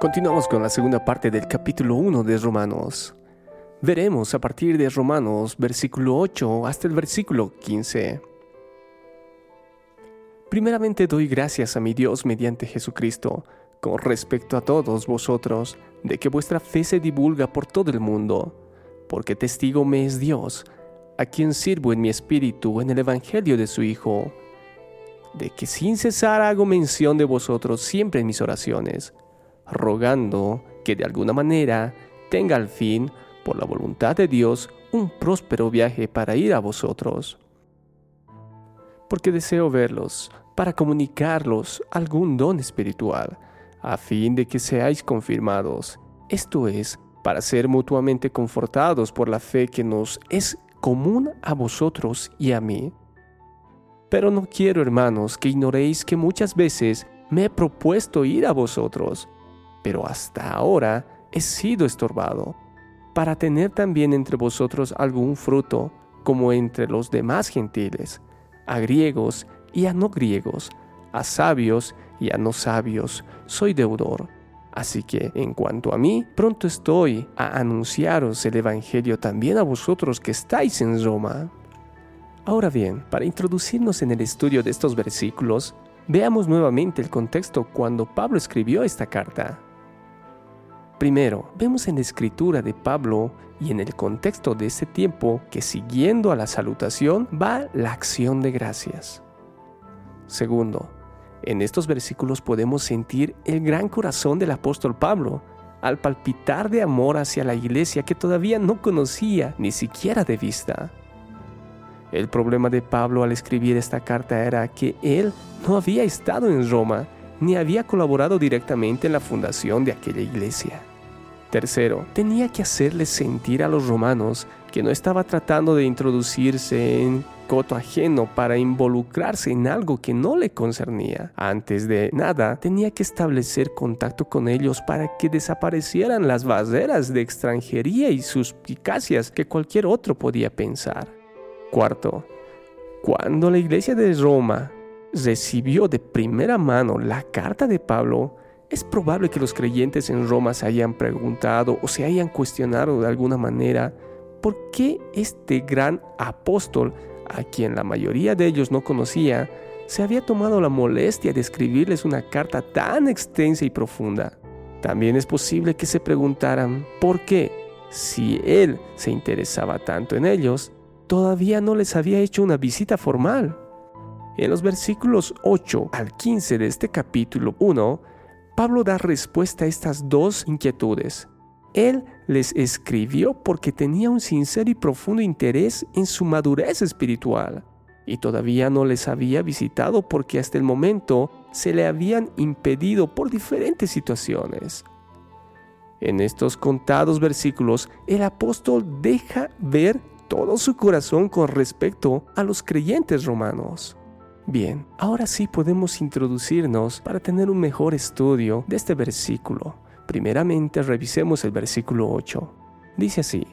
Continuamos con la segunda parte del capítulo 1 de Romanos. Veremos a partir de Romanos versículo 8 hasta el versículo 15. Primeramente doy gracias a mi Dios mediante Jesucristo, con respecto a todos vosotros, de que vuestra fe se divulga por todo el mundo, porque testigo me es Dios, a quien sirvo en mi espíritu en el Evangelio de su Hijo, de que sin cesar hago mención de vosotros siempre en mis oraciones rogando que de alguna manera tenga al fin, por la voluntad de Dios, un próspero viaje para ir a vosotros. Porque deseo verlos, para comunicarlos algún don espiritual, a fin de que seáis confirmados, esto es, para ser mutuamente confortados por la fe que nos es común a vosotros y a mí. Pero no quiero, hermanos, que ignoréis que muchas veces me he propuesto ir a vosotros, pero hasta ahora he sido estorbado, para tener también entre vosotros algún fruto, como entre los demás gentiles, a griegos y a no griegos, a sabios y a no sabios, soy deudor. Así que, en cuanto a mí, pronto estoy a anunciaros el Evangelio también a vosotros que estáis en Roma. Ahora bien, para introducirnos en el estudio de estos versículos, veamos nuevamente el contexto cuando Pablo escribió esta carta. Primero, vemos en la escritura de Pablo y en el contexto de ese tiempo que siguiendo a la salutación va la acción de gracias. Segundo, en estos versículos podemos sentir el gran corazón del apóstol Pablo al palpitar de amor hacia la iglesia que todavía no conocía ni siquiera de vista. El problema de Pablo al escribir esta carta era que él no había estado en Roma ni había colaborado directamente en la fundación de aquella iglesia. Tercero, tenía que hacerles sentir a los romanos que no estaba tratando de introducirse en coto ajeno para involucrarse en algo que no le concernía. Antes de nada, tenía que establecer contacto con ellos para que desaparecieran las barreras de extranjería y suspicacias que cualquier otro podía pensar. Cuarto, cuando la iglesia de Roma recibió de primera mano la carta de Pablo, es probable que los creyentes en Roma se hayan preguntado o se hayan cuestionado de alguna manera por qué este gran apóstol, a quien la mayoría de ellos no conocía, se había tomado la molestia de escribirles una carta tan extensa y profunda. También es posible que se preguntaran por qué, si él se interesaba tanto en ellos, todavía no les había hecho una visita formal. En los versículos 8 al 15 de este capítulo 1, Pablo da respuesta a estas dos inquietudes. Él les escribió porque tenía un sincero y profundo interés en su madurez espiritual y todavía no les había visitado porque hasta el momento se le habían impedido por diferentes situaciones. En estos contados versículos, el apóstol deja ver todo su corazón con respecto a los creyentes romanos. Bien, ahora sí podemos introducirnos para tener un mejor estudio de este versículo. Primeramente revisemos el versículo 8. Dice así,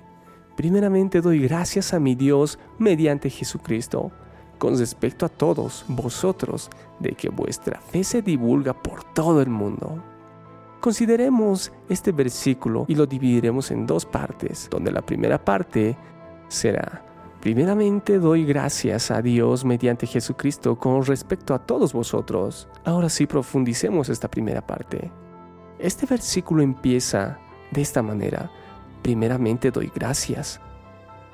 primeramente doy gracias a mi Dios mediante Jesucristo, con respecto a todos vosotros, de que vuestra fe se divulga por todo el mundo. Consideremos este versículo y lo dividiremos en dos partes, donde la primera parte será Primeramente doy gracias a Dios mediante Jesucristo con respecto a todos vosotros. Ahora sí profundicemos esta primera parte. Este versículo empieza de esta manera. Primeramente doy gracias.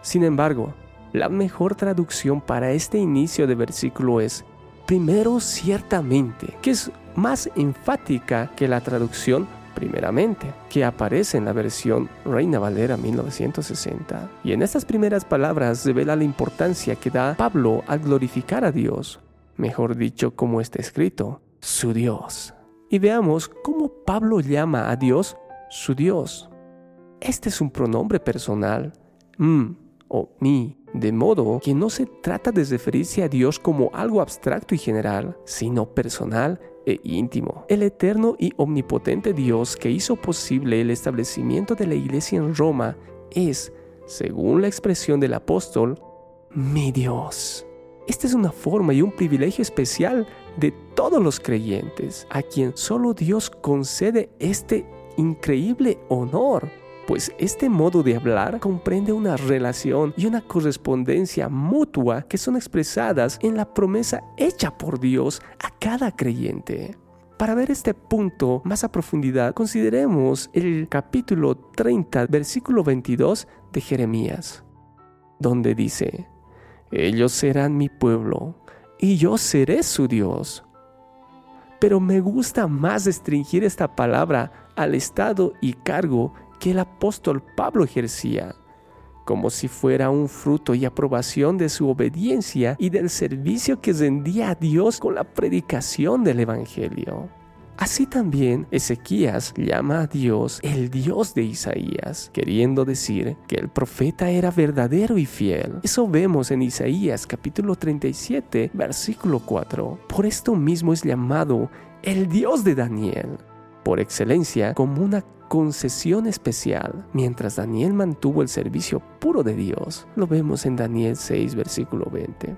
Sin embargo, la mejor traducción para este inicio de versículo es primero ciertamente, que es más enfática que la traducción primeramente, que aparece en la versión Reina Valera 1960. Y en estas primeras palabras revela la importancia que da Pablo al glorificar a Dios, mejor dicho, como está escrito, su Dios. Y veamos cómo Pablo llama a Dios su Dios. Este es un pronombre personal, mm o mi, de modo que no se trata de referirse a Dios como algo abstracto y general, sino personal e íntimo. El eterno y omnipotente Dios que hizo posible el establecimiento de la iglesia en Roma es, según la expresión del apóstol, mi Dios. Esta es una forma y un privilegio especial de todos los creyentes, a quien solo Dios concede este increíble honor, pues este modo de hablar comprende una relación y una correspondencia mutua que son expresadas en la promesa hecha por Dios a cada creyente. Para ver este punto más a profundidad, consideremos el capítulo 30, versículo 22 de Jeremías, donde dice, Ellos serán mi pueblo, y yo seré su Dios. Pero me gusta más restringir esta palabra al estado y cargo que el apóstol Pablo ejercía, como si fuera un fruto y aprobación de su obediencia y del servicio que rendía a Dios con la predicación del Evangelio. Así también Ezequías llama a Dios el Dios de Isaías, queriendo decir que el profeta era verdadero y fiel. Eso vemos en Isaías capítulo 37, versículo 4. Por esto mismo es llamado el Dios de Daniel, por excelencia como una concesión especial, mientras Daniel mantuvo el servicio puro de Dios. Lo vemos en Daniel 6, versículo 20.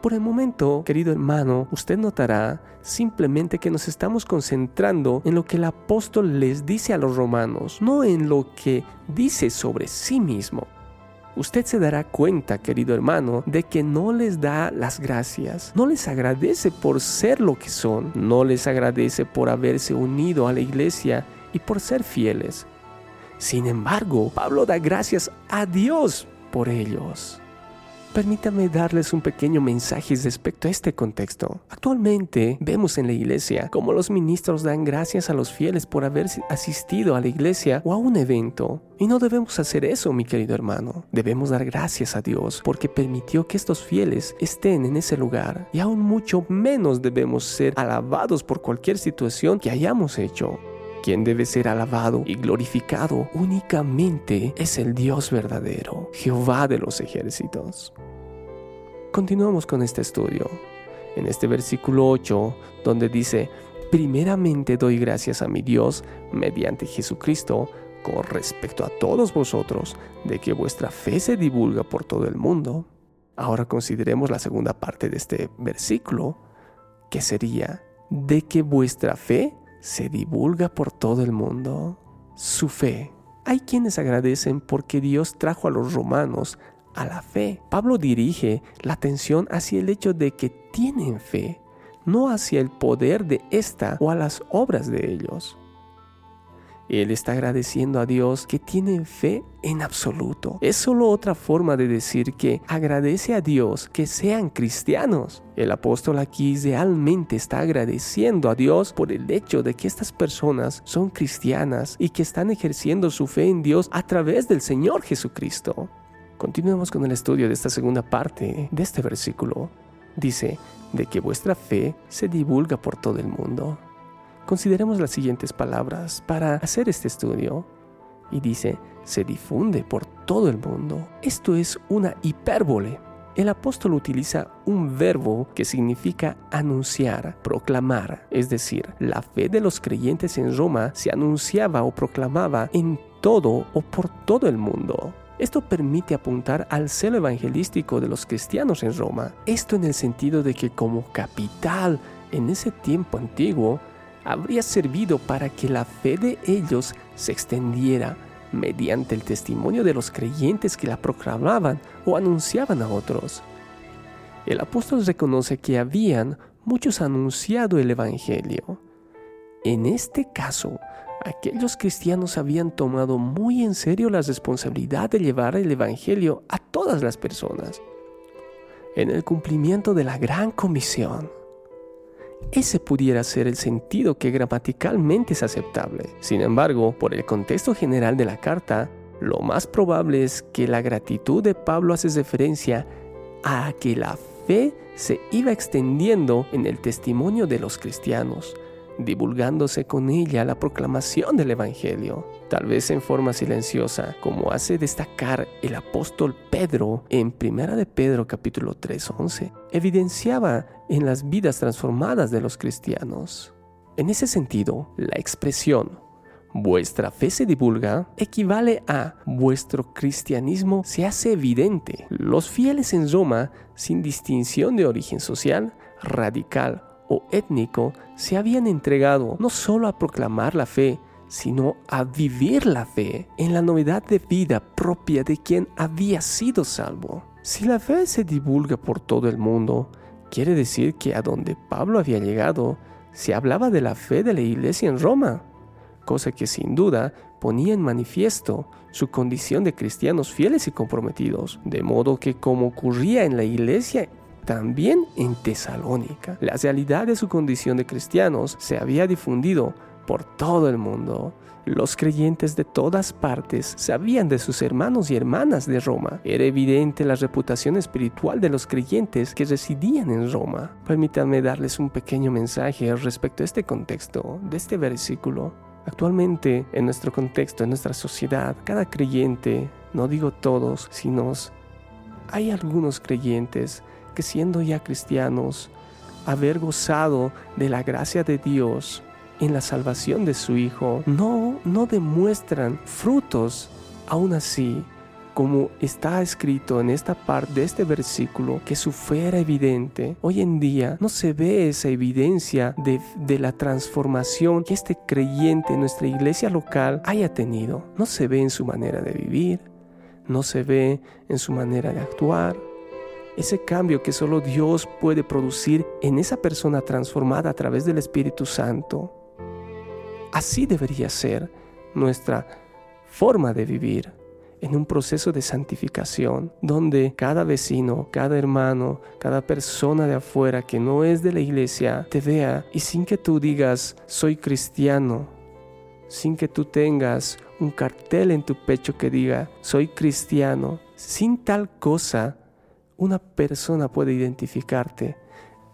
Por el momento, querido hermano, usted notará simplemente que nos estamos concentrando en lo que el apóstol les dice a los romanos, no en lo que dice sobre sí mismo. Usted se dará cuenta, querido hermano, de que no les da las gracias, no les agradece por ser lo que son, no les agradece por haberse unido a la iglesia y por ser fieles. Sin embargo, Pablo da gracias a Dios por ellos. Permítame darles un pequeño mensaje respecto a este contexto. Actualmente vemos en la iglesia cómo los ministros dan gracias a los fieles por haber asistido a la iglesia o a un evento. Y no debemos hacer eso, mi querido hermano. Debemos dar gracias a Dios porque permitió que estos fieles estén en ese lugar. Y aún mucho menos debemos ser alabados por cualquier situación que hayamos hecho quien debe ser alabado y glorificado únicamente es el Dios verdadero, Jehová de los ejércitos. Continuamos con este estudio. En este versículo 8, donde dice, primeramente doy gracias a mi Dios mediante Jesucristo con respecto a todos vosotros, de que vuestra fe se divulga por todo el mundo. Ahora consideremos la segunda parte de este versículo, que sería, de que vuestra fe se divulga por todo el mundo. Su fe. Hay quienes agradecen porque Dios trajo a los romanos a la fe. Pablo dirige la atención hacia el hecho de que tienen fe, no hacia el poder de esta o a las obras de ellos. Él está agradeciendo a Dios que tienen fe en absoluto. Es solo otra forma de decir que agradece a Dios que sean cristianos. El apóstol aquí realmente está agradeciendo a Dios por el hecho de que estas personas son cristianas y que están ejerciendo su fe en Dios a través del Señor Jesucristo. Continuemos con el estudio de esta segunda parte de este versículo. Dice, de que vuestra fe se divulga por todo el mundo. Consideremos las siguientes palabras para hacer este estudio. Y dice, se difunde por todo el mundo. Esto es una hipérbole. El apóstol utiliza un verbo que significa anunciar, proclamar, es decir, la fe de los creyentes en Roma se anunciaba o proclamaba en todo o por todo el mundo. Esto permite apuntar al celo evangelístico de los cristianos en Roma. Esto en el sentido de que como capital en ese tiempo antiguo, habría servido para que la fe de ellos se extendiera mediante el testimonio de los creyentes que la proclamaban o anunciaban a otros. El apóstol reconoce que habían muchos anunciado el Evangelio. En este caso, aquellos cristianos habían tomado muy en serio la responsabilidad de llevar el Evangelio a todas las personas, en el cumplimiento de la gran comisión ese pudiera ser el sentido que gramaticalmente es aceptable. Sin embargo, por el contexto general de la carta, lo más probable es que la gratitud de Pablo hace referencia a que la fe se iba extendiendo en el testimonio de los cristianos, divulgándose con ella la proclamación del Evangelio, tal vez en forma silenciosa, como hace destacar el apóstol Pedro en 1 de Pedro capítulo 3:11, evidenciaba en las vidas transformadas de los cristianos. En ese sentido, la expresión vuestra fe se divulga equivale a vuestro cristianismo se hace evidente. Los fieles en Roma, sin distinción de origen social, radical étnico se habían entregado no solo a proclamar la fe, sino a vivir la fe en la novedad de vida propia de quien había sido salvo. Si la fe se divulga por todo el mundo, quiere decir que a donde Pablo había llegado, se hablaba de la fe de la iglesia en Roma, cosa que sin duda ponía en manifiesto su condición de cristianos fieles y comprometidos, de modo que como ocurría en la iglesia también en Tesalónica, la realidad de su condición de cristianos se había difundido por todo el mundo. Los creyentes de todas partes sabían de sus hermanos y hermanas de Roma. Era evidente la reputación espiritual de los creyentes que residían en Roma. Permítanme darles un pequeño mensaje respecto a este contexto, de este versículo. Actualmente, en nuestro contexto, en nuestra sociedad, cada creyente, no digo todos, sino hay algunos creyentes que siendo ya cristianos, haber gozado de la gracia de Dios, en la salvación de su Hijo, no, no demuestran frutos. Aún así, como está escrito en esta parte de este versículo, que su fe era evidente, hoy en día no se ve esa evidencia de, de, la transformación que este creyente en nuestra iglesia local haya tenido. No se ve en su manera de vivir, no se ve en su manera de actuar. Ese cambio que solo Dios puede producir en esa persona transformada a través del Espíritu Santo. Así debería ser nuestra forma de vivir en un proceso de santificación, donde cada vecino, cada hermano, cada persona de afuera que no es de la iglesia te vea y sin que tú digas soy cristiano, sin que tú tengas un cartel en tu pecho que diga soy cristiano, sin tal cosa, una persona puede identificarte,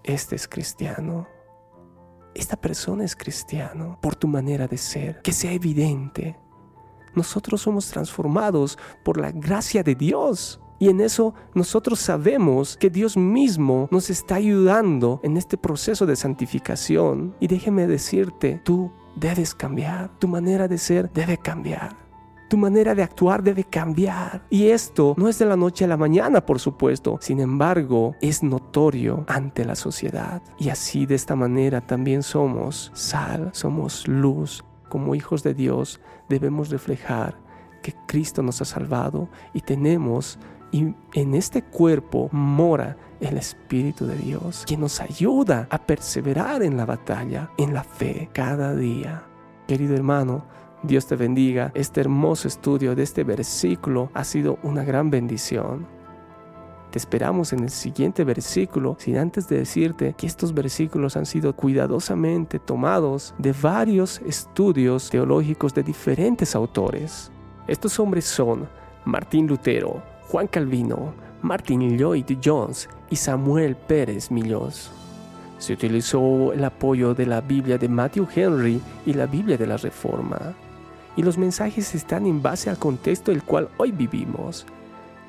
este es cristiano esta persona es cristiano por tu manera de ser, que sea evidente. Nosotros somos transformados por la gracia de Dios. Y en eso nosotros sabemos que Dios mismo nos está ayudando en este proceso de santificación. Y déjeme decirte, tú debes cambiar, tu manera de ser debe cambiar. Tu manera de actuar debe cambiar. Y esto no es de la noche a la mañana, por supuesto. Sin embargo, es notorio ante la sociedad. Y así de esta manera también somos sal, somos luz. Como hijos de Dios debemos reflejar que Cristo nos ha salvado y tenemos y en este cuerpo mora el Espíritu de Dios, que nos ayuda a perseverar en la batalla, en la fe, cada día. Querido hermano, Dios te bendiga. Este hermoso estudio de este versículo ha sido una gran bendición. Te esperamos en el siguiente versículo, sin antes de decirte que estos versículos han sido cuidadosamente tomados de varios estudios teológicos de diferentes autores. Estos hombres son Martín Lutero, Juan Calvino, Martin Lloyd Jones y Samuel Pérez Millós. Se utilizó el apoyo de la Biblia de Matthew Henry y la Biblia de la Reforma y los mensajes están en base al contexto el cual hoy vivimos.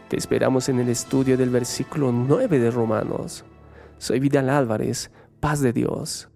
Te esperamos en el estudio del versículo 9 de Romanos. Soy Vidal Álvarez, paz de Dios.